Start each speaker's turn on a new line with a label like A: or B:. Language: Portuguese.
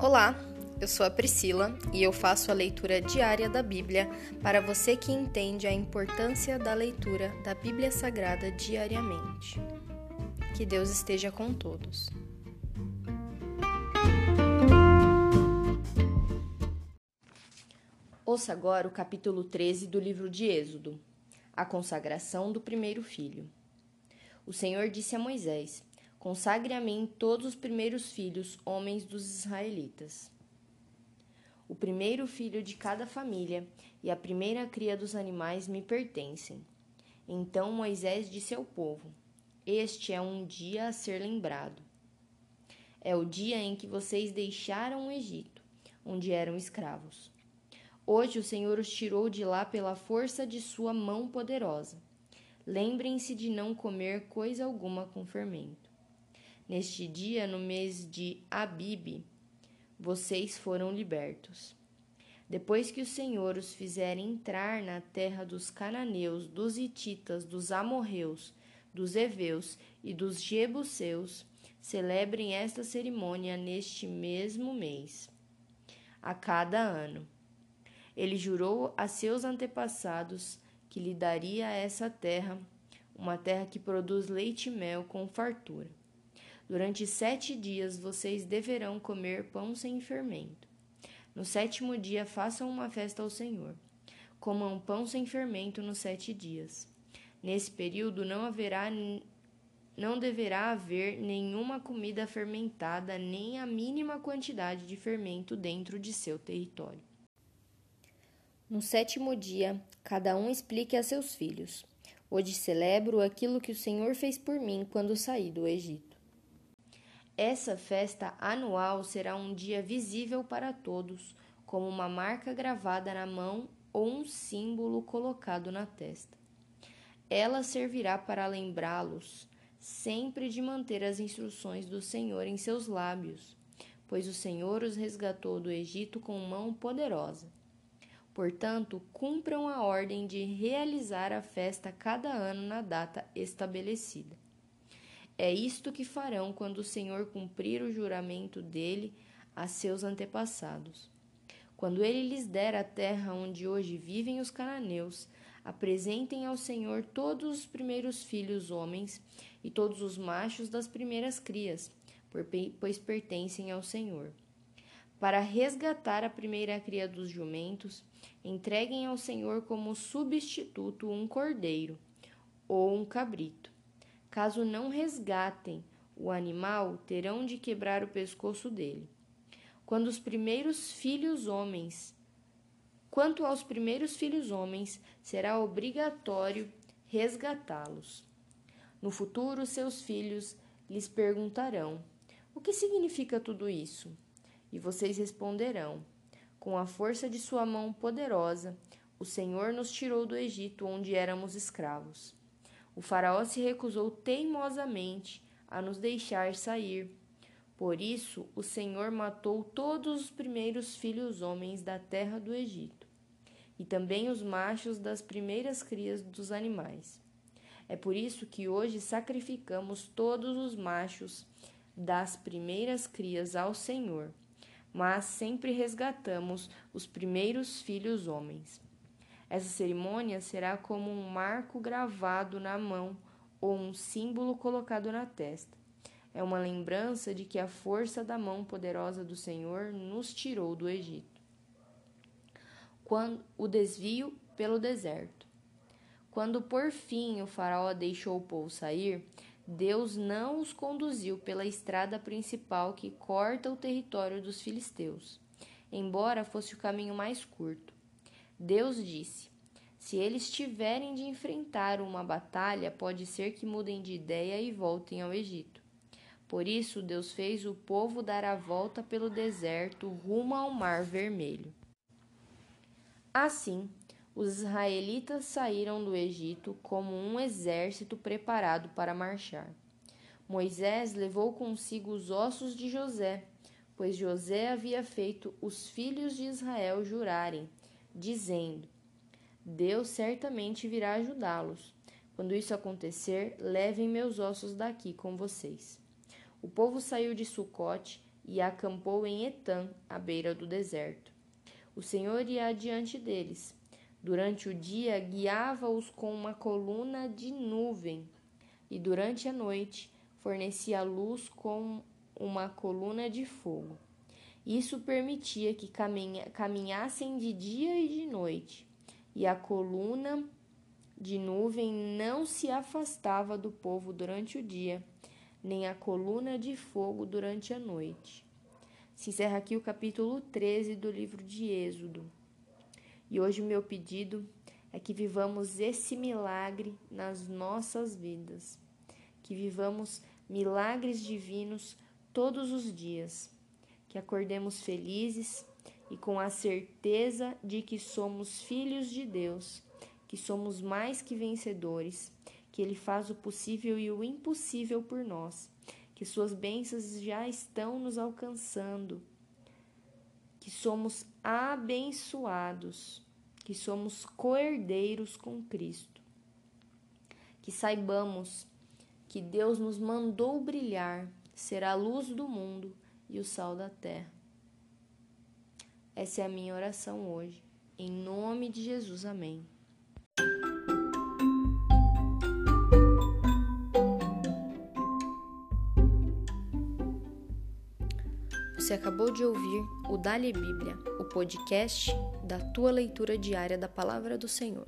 A: Olá, eu sou a Priscila e eu faço a leitura diária da Bíblia para você que entende a importância da leitura da Bíblia Sagrada diariamente. Que Deus esteja com todos. Ouça agora o capítulo 13 do livro de Êxodo, a consagração do primeiro filho. O Senhor disse a Moisés: Consagre a mim todos os primeiros filhos, homens dos israelitas. O primeiro filho de cada família e a primeira cria dos animais me pertencem. Então Moisés disse ao povo: Este é um dia a ser lembrado. É o dia em que vocês deixaram o Egito, onde eram escravos. Hoje o Senhor os tirou de lá pela força de sua mão poderosa. Lembrem-se de não comer coisa alguma com fermento. Neste dia, no mês de Abibe, vocês foram libertos. Depois que o Senhor os fizer entrar na terra dos cananeus, dos hititas, dos amorreus, dos heveus e dos jebuseus, celebrem esta cerimônia neste mesmo mês, a cada ano. Ele jurou a seus antepassados que lhe daria essa terra, uma terra que produz leite e mel com fartura. Durante sete dias vocês deverão comer pão sem fermento. No sétimo dia façam uma festa ao Senhor. Comam pão sem fermento nos sete dias. Nesse período não haverá não deverá haver nenhuma comida fermentada, nem a mínima quantidade de fermento dentro de seu território. No sétimo dia, cada um explique a seus filhos: Hoje celebro aquilo que o Senhor fez por mim quando saí do Egito. Essa festa anual será um dia visível para todos, como uma marca gravada na mão ou um símbolo colocado na testa. Ela servirá para lembrá-los sempre de manter as instruções do Senhor em seus lábios, pois o Senhor os resgatou do Egito com mão poderosa. Portanto, cumpram a ordem de realizar a festa cada ano na data estabelecida. É isto que farão quando o Senhor cumprir o juramento dele a seus antepassados. Quando ele lhes der a terra onde hoje vivem os cananeus, apresentem ao Senhor todos os primeiros filhos homens e todos os machos das primeiras crias, pois pertencem ao Senhor. Para resgatar a primeira cria dos jumentos, entreguem ao Senhor como substituto um cordeiro ou um cabrito. Caso não resgatem o animal, terão de quebrar o pescoço dele. Quando os primeiros filhos homens, quanto aos primeiros filhos homens, será obrigatório resgatá-los. No futuro, seus filhos lhes perguntarão: O que significa tudo isso? E vocês responderão: Com a força de sua mão poderosa, o Senhor nos tirou do Egito, onde éramos escravos. O Faraó se recusou teimosamente a nos deixar sair. Por isso, o Senhor matou todos os primeiros filhos homens da terra do Egito, e também os machos das primeiras crias dos animais. É por isso que hoje sacrificamos todos os machos das primeiras crias ao Senhor, mas sempre resgatamos os primeiros filhos homens. Essa cerimônia será como um marco gravado na mão ou um símbolo colocado na testa. É uma lembrança de que a força da mão poderosa do Senhor nos tirou do Egito. Quando o desvio pelo deserto. Quando por fim o faraó deixou o povo sair, Deus não os conduziu pela estrada principal que corta o território dos filisteus, embora fosse o caminho mais curto. Deus disse: Se eles tiverem de enfrentar uma batalha, pode ser que mudem de ideia e voltem ao Egito. Por isso, Deus fez o povo dar a volta pelo deserto rumo ao Mar Vermelho. Assim, os israelitas saíram do Egito como um exército preparado para marchar. Moisés levou consigo os ossos de José, pois José havia feito os filhos de Israel jurarem dizendo: Deus certamente virá ajudá-los. Quando isso acontecer, levem meus ossos daqui com vocês. O povo saiu de Sucote e acampou em Etã, à beira do deserto. O Senhor ia adiante deles. Durante o dia guiava-os com uma coluna de nuvem, e durante a noite fornecia luz com uma coluna de fogo. Isso permitia que caminhassem de dia e de noite, e a coluna de nuvem não se afastava do povo durante o dia, nem a coluna de fogo durante a noite. Se encerra aqui o capítulo 13 do livro de Êxodo. E hoje o meu pedido é que vivamos esse milagre nas nossas vidas, que vivamos milagres divinos todos os dias, que acordemos felizes e com a certeza de que somos filhos de Deus, que somos mais que vencedores, que Ele faz o possível e o impossível por nós, que Suas bênçãos já estão nos alcançando, que somos abençoados, que somos coerdeiros com Cristo, que saibamos que Deus nos mandou brilhar, ser a luz do mundo e o sal da terra. Essa é a minha oração hoje. Em nome de Jesus, amém. Você acabou de ouvir o Dali Bíblia, o podcast da tua leitura diária da palavra do Senhor.